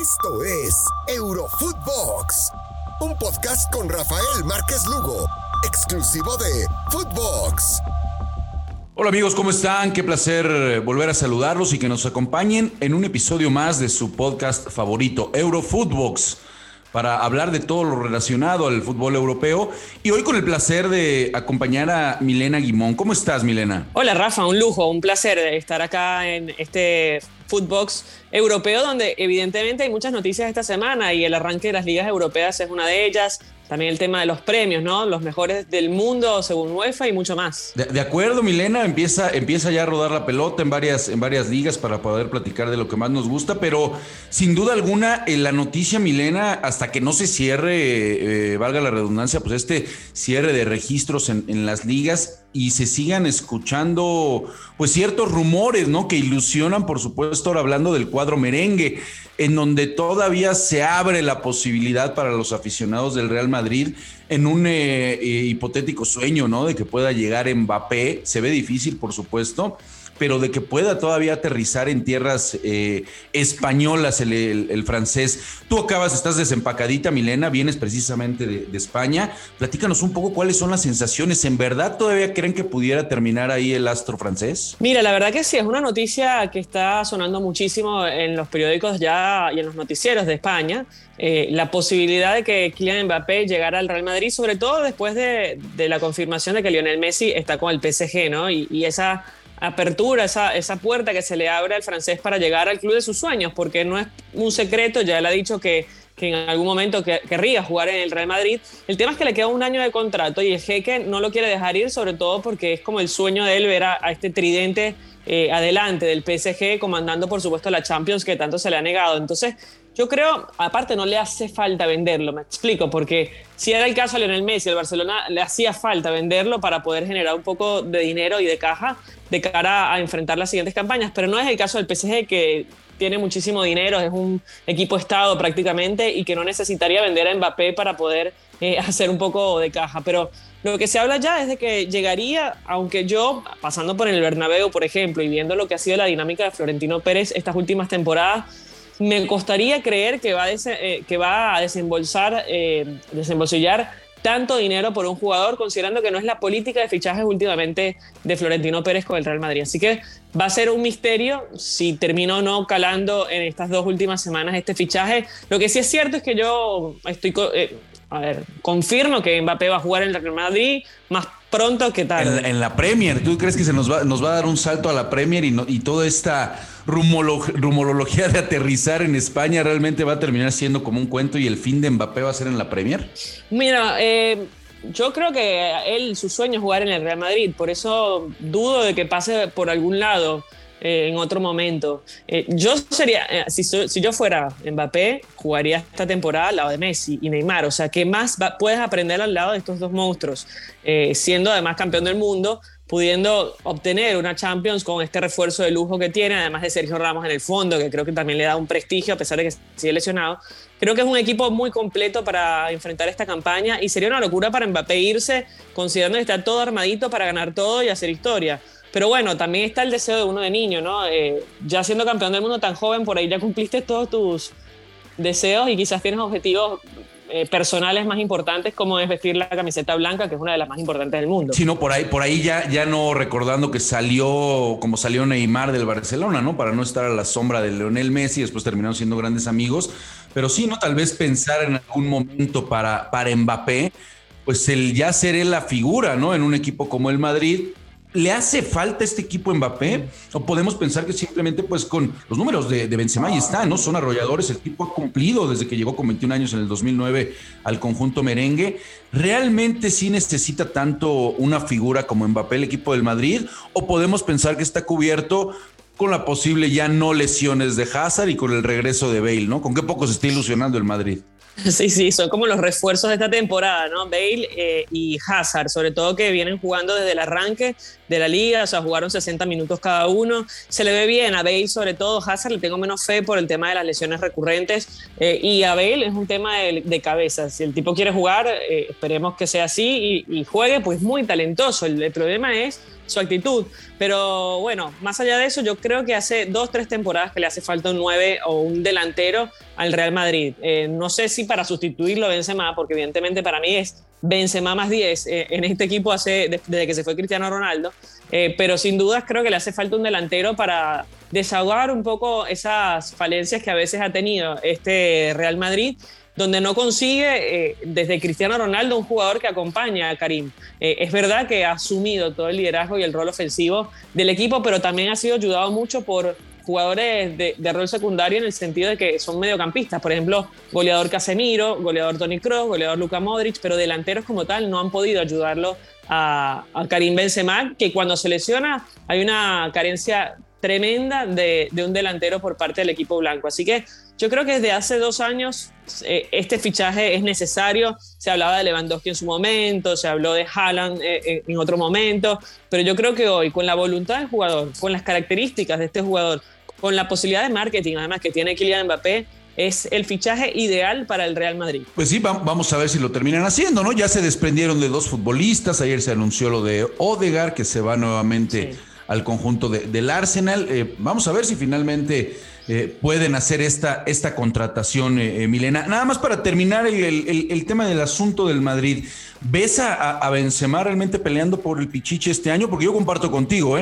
Esto es Eurofootbox, un podcast con Rafael Márquez Lugo, exclusivo de Footbox. Hola amigos, ¿cómo están? Qué placer volver a saludarlos y que nos acompañen en un episodio más de su podcast favorito, Eurofootbox, para hablar de todo lo relacionado al fútbol europeo. Y hoy con el placer de acompañar a Milena Guimón. ¿Cómo estás, Milena? Hola Rafa, un lujo, un placer estar acá en este Footbox europeo, donde evidentemente hay muchas noticias esta semana y el arranque de las ligas europeas es una de ellas. También el tema de los premios, ¿no? Los mejores del mundo según UEFA y mucho más. De, acuerdo, Milena, empieza, empieza ya a rodar la pelota en varias, en varias ligas para poder platicar de lo que más nos gusta, pero sin duda alguna la noticia, Milena, hasta que no se cierre, eh, valga la redundancia, pues este cierre de registros en, en las ligas, y se sigan escuchando pues ciertos rumores, ¿no? Que ilusionan, por supuesto, ahora hablando del cuadro merengue, en donde todavía se abre la posibilidad para los aficionados del Real Madrid en un eh, eh, hipotético sueño, ¿no? De que pueda llegar Mbappé, se ve difícil, por supuesto, pero de que pueda todavía aterrizar en tierras eh, españolas el, francés. Tú acabas, estás desempacadita, Milena, vienes precisamente de, España. Platícanos un poco cuáles son las sensaciones. ¿En verdad todavía creen que pudiera terminar ahí el astro francés? Mira, la verdad que sí, es una noticia que está sonando muchísimo en los periódicos ya y en los noticieros de España. Eh, la posibilidad de que Kylian Mbappé llegara al Real Madrid, sobre todo después de, la confirmación de que Lionel Messi está con el PSG, ¿no? y esa apertura, esa, esa puerta que se le abre al francés para llegar al club de sus sueños, porque no es un secreto, ya él ha dicho que, que en algún momento querría jugar en el Real Madrid. El tema es que le queda un año de contrato y el jeque no lo quiere dejar ir, sobre todo porque es como el sueño de él ver a, este tridente eh, adelante del PSG, comandando por supuesto la Champions que tanto se le ha negado. Entonces, yo creo, aparte no le hace falta venderlo, me explico, porque si era el caso de Lionel Messi, el Barcelona le hacía falta venderlo para poder generar un poco de dinero y de caja de cara a enfrentar las siguientes campañas, pero no es el caso del PSG que tiene muchísimo dinero, es un equipo estado prácticamente y que no necesitaría vender a Mbappé para poder eh, hacer un poco de caja, pero lo que se habla ya es de que llegaría, aunque yo, pasando por el Bernabéu, por ejemplo, y viendo lo que ha sido la dinámica de Florentino Pérez estas últimas temporadas, me costaría creer que va a, eh, que va a desembolsar, eh, desembolsillar tanto dinero por un jugador, considerando que no es la política de fichajes últimamente de Florentino Pérez con el Real Madrid. Así que va a ser un misterio si terminó o no calando en estas dos últimas semanas este fichaje. Lo que sí es cierto es que yo estoy, eh, a ver, confirmo que Mbappé va a jugar en el Real Madrid más pronto que tarde. En, la Premier, ¿tú crees que se nos va, nos va a dar un salto a la Premier y, y toda esta rumorología de aterrizar en España realmente va a terminar siendo como un cuento y el fin de Mbappé va a ser en la Premier? Mira, eh, yo creo que él, su sueño es jugar en el Real Madrid, por eso dudo de que pase por algún lado. Eh, en otro momento. Eh, yo sería, si, si, yo fuera Mbappé, jugaría esta temporada al lado de Messi y Neymar. O sea, ¿qué más puedes aprender al lado de estos dos monstruos? siendo además campeón del mundo, pudiendo obtener una Champions con este refuerzo de lujo que tiene, además de Sergio Ramos en el fondo, que creo que también le da un prestigio a pesar de que sigue lesionado. Creo que es un equipo muy completo para enfrentar esta campaña y sería una locura para Mbappé irse, considerando que está todo armadito para ganar todo y hacer historia. Pero bueno, también está el deseo de uno de niño, ¿no? Eh, ya siendo campeón del mundo tan joven, por ahí ya cumpliste todos tus deseos y quizás tienes objetivos eh, personales más importantes como es vestir la camiseta blanca, que es una de las más importantes del mundo. Sí, no, por ahí, por ahí ya, ya no recordando que salió como salió Neymar del Barcelona, ¿no? Para no estar a la sombra de Leonel Messi, después terminaron siendo grandes amigos. Pero sí, ¿no? Tal vez pensar en algún momento para, para Mbappé, pues el ya ser la figura, ¿no? En un equipo como el Madrid, ¿Le hace falta este equipo Mbappé? ¿O podemos pensar que simplemente pues con los números de, Benzema y está, ¿no? Son arrolladores, el equipo ha cumplido desde que llegó con 21 años en el 2009 al conjunto merengue. ¿Realmente sí necesita tanto una figura como Mbappé el equipo del Madrid? ¿O podemos pensar que está cubierto con la posible ya no lesiones de Hazard y con el regreso de Bale, ¿no? ¿Con qué poco se está ilusionando el Madrid? Sí, sí, son como los refuerzos de esta temporada, ¿no? Bale eh, y Hazard, sobre todo que vienen jugando desde el arranque de la liga, o sea, jugaron 60 minutos cada uno. Se le ve bien a Bale, sobre todo Hazard, le tengo menos fe por el tema de las lesiones recurrentes. Eh, y a Bale es un tema de, cabeza. Si el tipo quiere jugar, eh, esperemos que sea así y, juegue, pues muy talentoso. El problema es su actitud. Pero bueno, más allá de eso, yo creo que hace dos, tres temporadas que le hace falta un 9 o un delantero al Real Madrid. Eh, no sé si para sustituirlo Benzema, porque evidentemente para mí es Benzema más 10 eh, en este equipo hace, desde que se fue Cristiano Ronaldo. Eh, pero sin dudas creo que le hace falta un delantero para desahogar un poco esas falencias que a veces ha tenido este Real Madrid donde no consigue eh, desde Cristiano Ronaldo un jugador que acompaña a Karim. Eh, es verdad que ha asumido todo el liderazgo y el rol ofensivo del equipo, pero también ha sido ayudado mucho por jugadores de, rol secundario en el sentido de que son mediocampistas, por ejemplo, goleador Casemiro, goleador Tony Kroos, goleador Luka Modric, pero delanteros como tal no han podido ayudarlo a, Karim Benzema, que cuando se lesiona hay una carencia tremenda de, un delantero por parte del equipo blanco. Así que yo creo que desde hace dos años eh, este fichaje es necesario. Se hablaba de Lewandowski en su momento, se habló de Haaland eh, eh, en otro momento, pero yo creo que hoy, con la voluntad del jugador, con las características de este jugador, con la posibilidad de marketing además que tiene Kylian Mbappé, es el fichaje ideal para el Real Madrid. Pues sí, vamos a ver si lo terminan haciendo, ¿no? Ya se desprendieron de dos futbolistas, ayer se anunció lo de Odegar, que se va nuevamente al conjunto del Arsenal. Eh, vamos a ver si finalmente eh, pueden hacer esta, esta contratación, eh, Milena. Nada más para terminar el, tema del asunto del Madrid. ¿Ves a, a, Benzema realmente peleando por el Pichiche este año? Porque yo comparto contigo,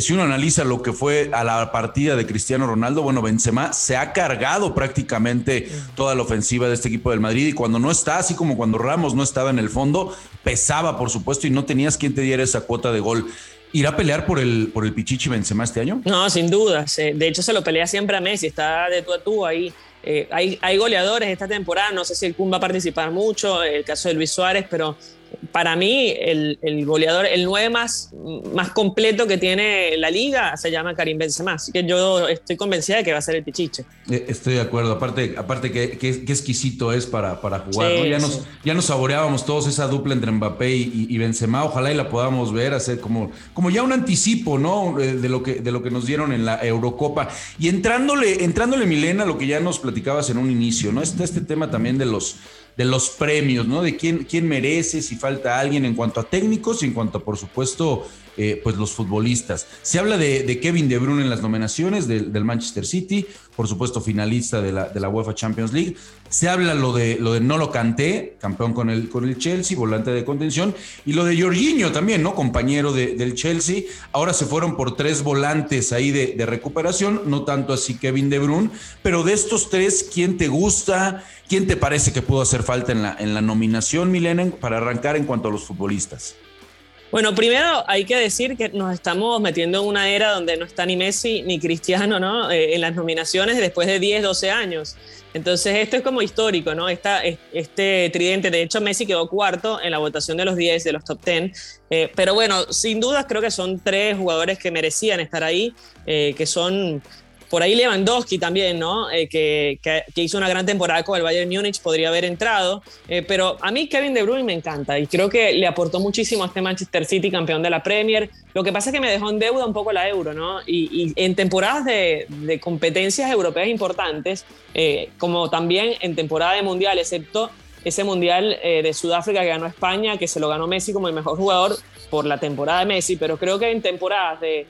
si uno analiza lo que fue a la partida de Cristiano Ronaldo, bueno, Benzema se ha cargado prácticamente toda la ofensiva de este equipo del Madrid y cuando no está, así como cuando Ramos no estaba en el fondo, pesaba, por supuesto, y no tenías quien te diera esa cuota de gol. ¿Irá a pelear por el, por el Pichichi Benzema este año? No, sin duda. De hecho, se lo pelea siempre a Messi. Está de tú a tú ahí. Eh, hay, goleadores esta temporada. No sé si el Kun va a participar mucho. El caso de Luis Suárez, pero para mí, el, goleador, el 9 más, más completo que tiene la liga se llama Karim Benzema. Así que yo estoy convencida de que va a ser el Pichiche. Eh, estoy de acuerdo. Aparte, aparte que, exquisito es para, para jugar. Ya, nos, ya nos saboreábamos todos esa dupla entre Mbappé y, Benzema. Ojalá y la podamos ver, hacer como, como ya un anticipo, ¿no? Eh, de lo, que, de lo que nos dieron en la Eurocopa. Y entrándole, entrándole, Milena, lo que ya nos platicabas en un inicio, ¿no? Está este tema también de los de los premios, ¿no? De quién, quién merece, si falta alguien en cuanto a técnicos y en cuanto por supuesto, eh, pues los futbolistas. Se habla de, Kevin De Bruyne en las nominaciones del, Manchester City, por supuesto finalista de la, de la, UEFA Champions League. Se habla lo de, lo de Nolo Kanté, campeón con el, con el Chelsea, volante de contención, y lo de Jorginho también, ¿no? Compañero del Chelsea. Ahora se fueron por tres volantes ahí de, recuperación, no tanto así Kevin De Bruyne, pero de estos tres, ¿quién te gusta? ¿Quién te parece que pudo hacer falta en la, en la nominación, Milena, para arrancar en cuanto a los futbolistas? Bueno, primero hay que decir que nos estamos metiendo en una era donde no está ni Messi ni Cristiano, ¿no? Eh, en las nominaciones después de 10, 12 años. Entonces esto es como histórico, ¿no? Esta, este tridente, de hecho Messi quedó cuarto en la votación de los 10, de los top 10. Eh, pero bueno, sin dudas creo que son tres jugadores que merecían estar ahí, eh, que son por ahí Lewandowski también, ¿no? Eh, que, hizo una gran temporada con el Bayern Múnich, podría haber entrado. Eh, pero a mí Kevin De Bruyne me encanta y creo que le aportó muchísimo a este Manchester City, campeón de la Premier. Lo que pasa es que me dejó en deuda un poco la Euro, ¿no? Y, en temporadas de, competencias europeas importantes, eh, como también en temporada de Mundial, excepto ese Mundial de Sudáfrica que ganó España, que se lo ganó Messi como el mejor jugador por la temporada de Messi, pero creo que en temporadas de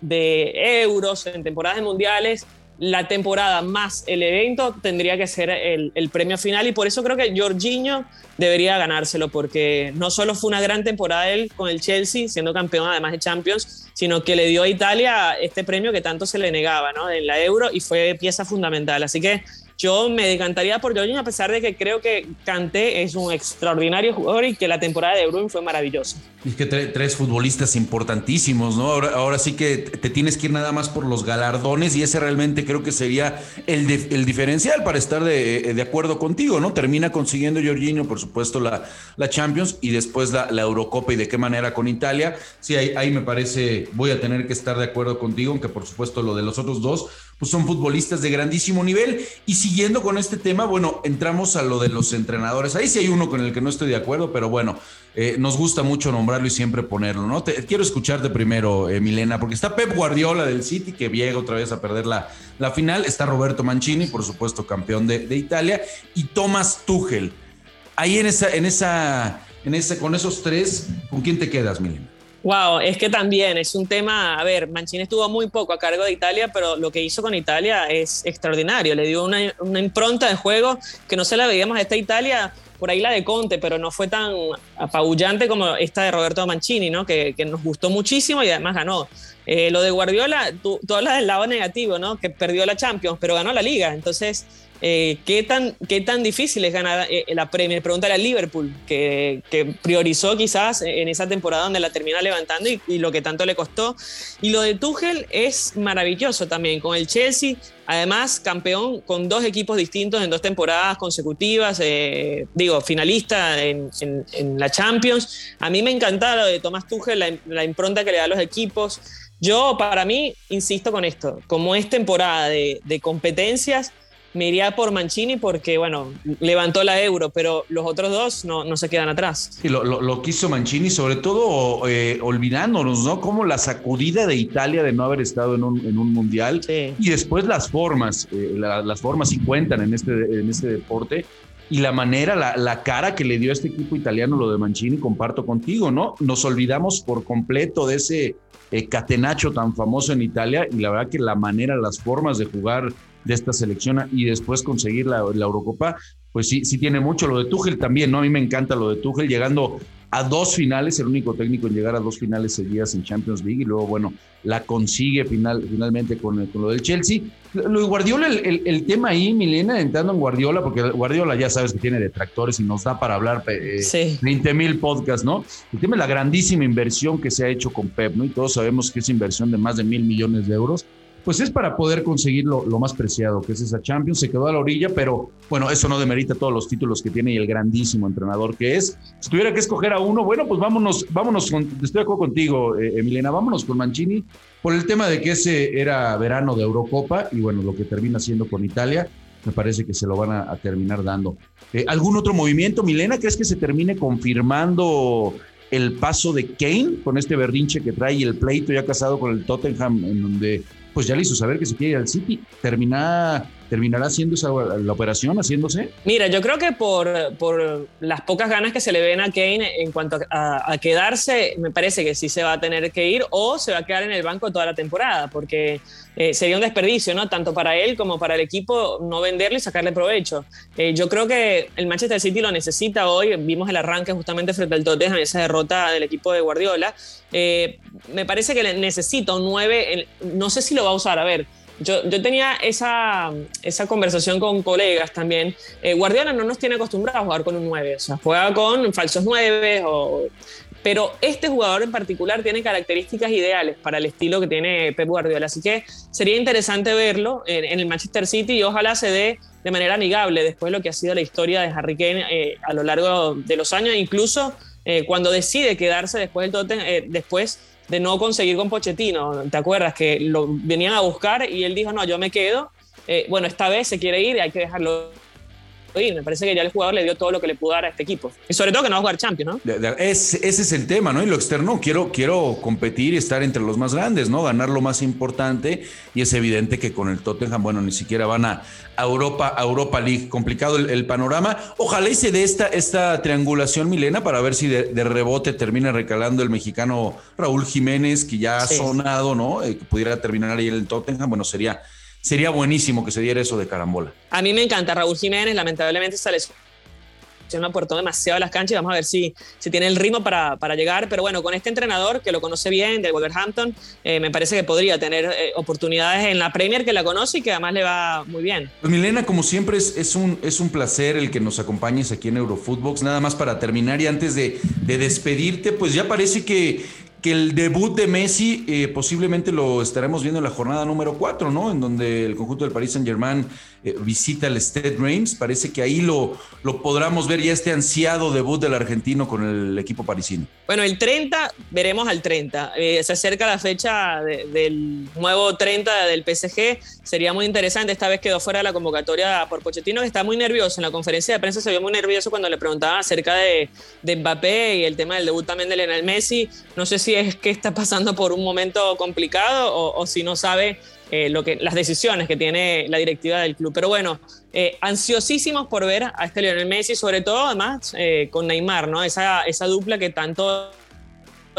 de euros, en temporadas mundiales, la temporada más el evento tendría que ser el, premio final y por eso creo que Jorginho debería ganárselo porque no solo fue una gran temporada él con el Chelsea siendo campeón además de Champions sino que le dio a Italia este premio que tanto se le negaba en la Euro y fue pieza fundamental. Así que yo me decantaría por Jorginho a pesar de que creo que Kanté es un extraordinario jugador y que la temporada de Bruin fue maravillosa. Es que tres futbolistas importantísimos, ¿no? Ahora, ahora sí que te tienes que ir nada más por los galardones y ese realmente creo que sería el, el diferencial para estar de, de, acuerdo contigo, ¿no? Termina consiguiendo Jorginho, por supuesto, la, la Champions y después la, la, Eurocopa y de qué manera con Italia. Sí, ahí, ahí me parece, voy a tener que estar de acuerdo contigo, aunque por supuesto lo de los otros dos, pues son futbolistas de grandísimo nivel. Y siguiendo con este tema, bueno, entramos a lo de los entrenadores. Ahí sí hay uno con el que no estoy de acuerdo, pero bueno, eh, nos gusta mucho nombrarlo y siempre ponerlo, ¿no? Te, quiero escucharte primero, eh, Milena, porque está Pep Guardiola del City, que llega otra vez a perder la, la final. Está Roberto Mancini, por supuesto, campeón de, de Italia. Y Thomas Tuchel. Ahí en esa, en esa, en ese, con esos tres, ¿con quién te quedas, Milena? Wow, es que también es un tema, a ver, Mancini estuvo muy poco a cargo de Italia, pero lo que hizo con Italia es extraordinario, le dio una, una impronta de juego que no se la veíamos a esta Italia, por ahí la de Conte, pero no fue tan apabullante como esta de Roberto Mancini, ¿no? que, que nos gustó muchísimo y además ganó. Eh, lo de Guardiola, tú, tú, del lado negativo, ¿no? que perdió la Champions, pero ganó la liga, entonces eh, ¿qué, tan, ¿Qué tan difícil es ganar eh, la Premier? Pregúntale a Liverpool, que, priorizó quizás en esa temporada donde la termina levantando y, lo que tanto le costó. Y lo de Tuchel es maravilloso también, con el Chelsea, además campeón con dos equipos distintos en dos temporadas consecutivas, digo, finalista en, en, la Champions. A mí me encanta lo de Tomás Tuchel, la impronta que le da a los equipos. Yo, para mí, insisto con esto, como es temporada de, de competencias, me iría por Mancini porque, bueno, levantó la euro, pero los otros dos no, no se quedan atrás. Sí, lo, lo, lo quiso Mancini, sobre todo eh, olvidándonos, ¿no? Como la sacudida de Italia de no haber estado en un, en un mundial sí. y después las formas, eh, la, las formas sí cuentan en este, en este deporte y la manera, la, cara que le dio este equipo italiano, lo de Mancini, comparto contigo, ¿no? Nos olvidamos por completo de ese eh, catenacho tan famoso en Italia y la verdad que la manera, las formas de jugar de esta selección y después conseguir la, la, Eurocopa, pues sí, sí tiene mucho. Lo de Tuchel también, ¿no? A mí me encanta lo de Tuchel, llegando a dos finales, el único técnico en llegar a dos finales seguidas en Champions League y luego, bueno, la consigue final, finalmente con, con lo del Chelsea. Lo de Guardiola, el, el, el, tema ahí, Milena, entrando en Guardiola, porque Guardiola ya sabes que tiene detractores y nos da para hablar eh, sí. 20 mil podcasts, ¿no? El tema es la grandísima inversión que se ha hecho con Pep, ¿no? Y todos sabemos que es inversión de más de mil millones de euros pues es para poder conseguir lo, más preciado, que es esa Champions. Se quedó a la orilla, pero bueno, eso no demerita todos los títulos que tiene y el grandísimo entrenador que es. Si tuviera que escoger a uno, bueno, pues vámonos, vámonos, estoy de acuerdo contigo, eh, Emilena, vámonos con Mancini por el tema de que ese era verano de Eurocopa y bueno, lo que termina siendo con Italia. Me parece que se lo van a, a terminar dando. Eh, ¿Algún otro movimiento, Milena? ¿Crees que se termine confirmando el paso de Kane con este berrinche que trae y el pleito ya casado con el Tottenham, en donde pues ya le saber que se quiere ir al City. Termina, ¿Terminará haciendo esa, la operación, haciéndose? Mira, yo creo que por, por las pocas ganas que se le ven a Kane en cuanto a, quedarse, me parece que sí se va a tener que ir o se va a quedar en el banco toda la temporada, porque eh, sería un desperdicio, ¿no? Tanto para él como para el equipo no venderlo y sacarle provecho. Eh, yo creo que el Manchester City lo necesita hoy. Vimos el arranque justamente frente al Tottenham, esa derrota del equipo de Guardiola. Eh, me parece que necesita un 9. No sé si lo va a usar. A ver, yo, yo, tenía esa, esa, conversación con colegas también. Eh, Guardiola no nos tiene acostumbrados a jugar con un 9, o sea, juega con falsos 9 o pero este jugador en particular tiene características ideales para el estilo que tiene Pep Guardiola, así que sería interesante verlo en, el Manchester City y ojalá se dé de manera amigable después de lo que ha sido la historia de Harry Kane eh, a lo largo de los años, incluso eh, cuando decide quedarse después del Tottenham, eh, después de no conseguir con Pochettino, ¿te acuerdas? Que lo venían a buscar y él dijo, no, yo me quedo, eh, bueno, esta vez se quiere ir hay que dejarlo ir. Me parece que ya el jugador le dio todo lo que le pudo dar a este equipo. Y sobre todo que no va a jugar Champions, ¿no? Es, ese es el tema, ¿no? Y lo externo, quiero, quiero competir y estar entre los más grandes, ¿no? Ganar lo más importante. Y es evidente que con el Tottenham, bueno, ni siquiera van a, Europa, a Europa League. Complicado el, el, panorama. Ojalá y se dé esta, esta triangulación, Milena, para ver si de, de rebote termina recalando el mexicano Raúl Jiménez, que ya ha sí. sonado, ¿no? Eh, que pudiera terminar ahí en el Tottenham. Bueno, sería sería buenísimo que se diera eso de carambola. A mí me encanta Raúl Jiménez, lamentablemente se lesionó aportó demasiado a las canchas y vamos a ver si, si tiene el ritmo para, para, llegar, pero bueno, con este entrenador que lo conoce bien, del Wolverhampton, eh, me parece que podría tener eh, oportunidades en la Premier que la conoce y que además le va muy bien. Pues Milena, como siempre, es, es, un, es un placer el que nos acompañes aquí en Eurofootbox, nada más para terminar y antes de, de despedirte, pues ya parece que que el debut de Messi eh, posiblemente lo estaremos viendo en la jornada número 4, ¿no? En donde el conjunto del Paris Saint-Germain eh, visita el Stade Reims. Parece que ahí lo, lo podremos ver ya este ansiado debut del argentino con el equipo parisino. Bueno, el 30, veremos al 30. Eh, se acerca la fecha de, del nuevo 30 del PSG. Sería muy interesante. Esta vez quedó fuera de la convocatoria por Pochettino, que está muy nervioso. En la conferencia de prensa se vio muy nervioso cuando le preguntaba acerca de, de Mbappé y el tema del debut también de Lionel Messi. No sé si es que está pasando por un momento complicado o, si no sabe eh, lo que, las decisiones que tiene la directiva del club. Pero bueno, eh, ansiosísimos por ver a este Lionel Messi, sobre todo además eh, con Neymar, ¿no? Esa, esa dupla que tanto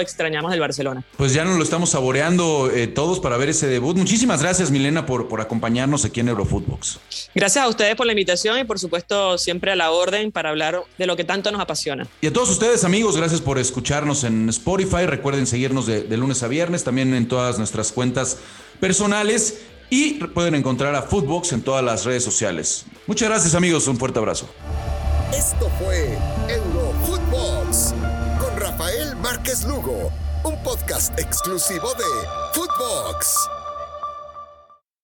extrañamos del Barcelona. Pues ya nos lo estamos saboreando eh, todos para ver ese debut. Muchísimas gracias, Milena, por, por acompañarnos aquí en Eurofootbox. Gracias a ustedes por la invitación y por supuesto siempre a la orden para hablar de lo que tanto nos apasiona. Y a todos ustedes, amigos, gracias por escucharnos en Spotify. Recuerden seguirnos de, de lunes a viernes, también en todas nuestras cuentas personales. Y pueden encontrar a Footbox en todas las redes sociales. Muchas gracias, amigos. Un fuerte abrazo. Esto fue Eurofootbox Márquez Lugo, un podcast exclusivo de Footbox.